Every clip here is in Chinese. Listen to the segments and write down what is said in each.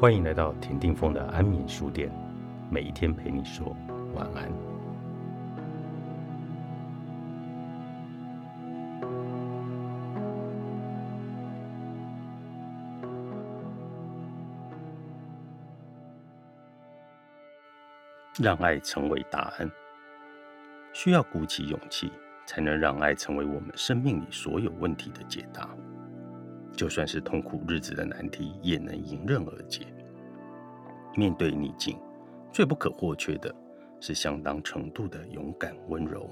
欢迎来到田定峰的安眠书店，每一天陪你说晚安。让爱成为答案，需要鼓起勇气，才能让爱成为我们生命里所有问题的解答。就算是痛苦日子的难题，也能迎刃而解。面对逆境，最不可或缺的是相当程度的勇敢温柔。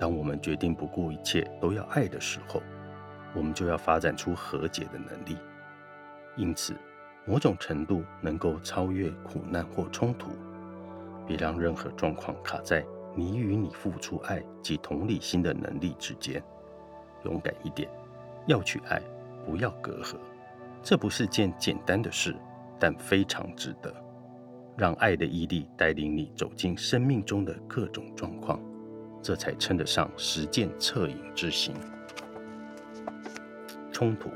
当我们决定不顾一切都要爱的时候，我们就要发展出和解的能力。因此，某种程度能够超越苦难或冲突。别让任何状况卡在你与你付出爱及同理心的能力之间。勇敢一点，要去爱。不要隔阂，这不是件简单的事，但非常值得。让爱的毅力带领你走进生命中的各种状况，这才称得上实践恻隐之心。冲突，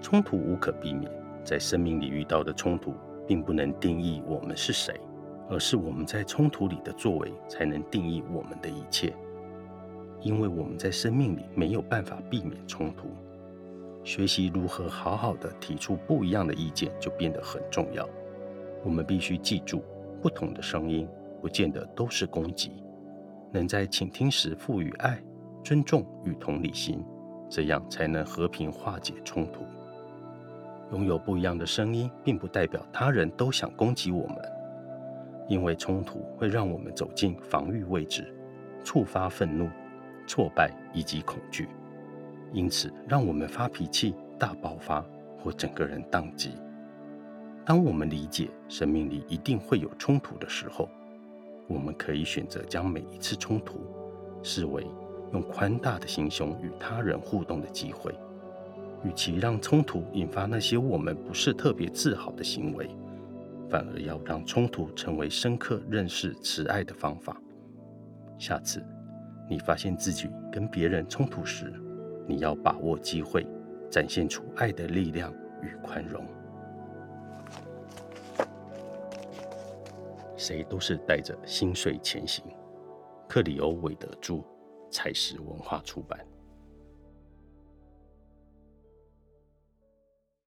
冲突无可避免，在生命里遇到的冲突，并不能定义我们是谁，而是我们在冲突里的作为，才能定义我们的一切。因为我们在生命里没有办法避免冲突。学习如何好好的提出不一样的意见，就变得很重要。我们必须记住，不同的声音不见得都是攻击。能在倾听时赋予爱、尊重与同理心，这样才能和平化解冲突。拥有不一样的声音，并不代表他人都想攻击我们，因为冲突会让我们走进防御位置，触发愤怒、挫败以及恐惧。因此，让我们发脾气、大爆发或整个人宕机。当我们理解生命里一定会有冲突的时候，我们可以选择将每一次冲突视为用宽大的心胸与他人互动的机会。与其让冲突引发那些我们不是特别自豪的行为，反而要让冲突成为深刻认识慈爱的方法。下次你发现自己跟别人冲突时，你要把握机会，展现出爱的力量与宽容。谁都是带着心碎前行。克里欧·韦德著，采石文化出版。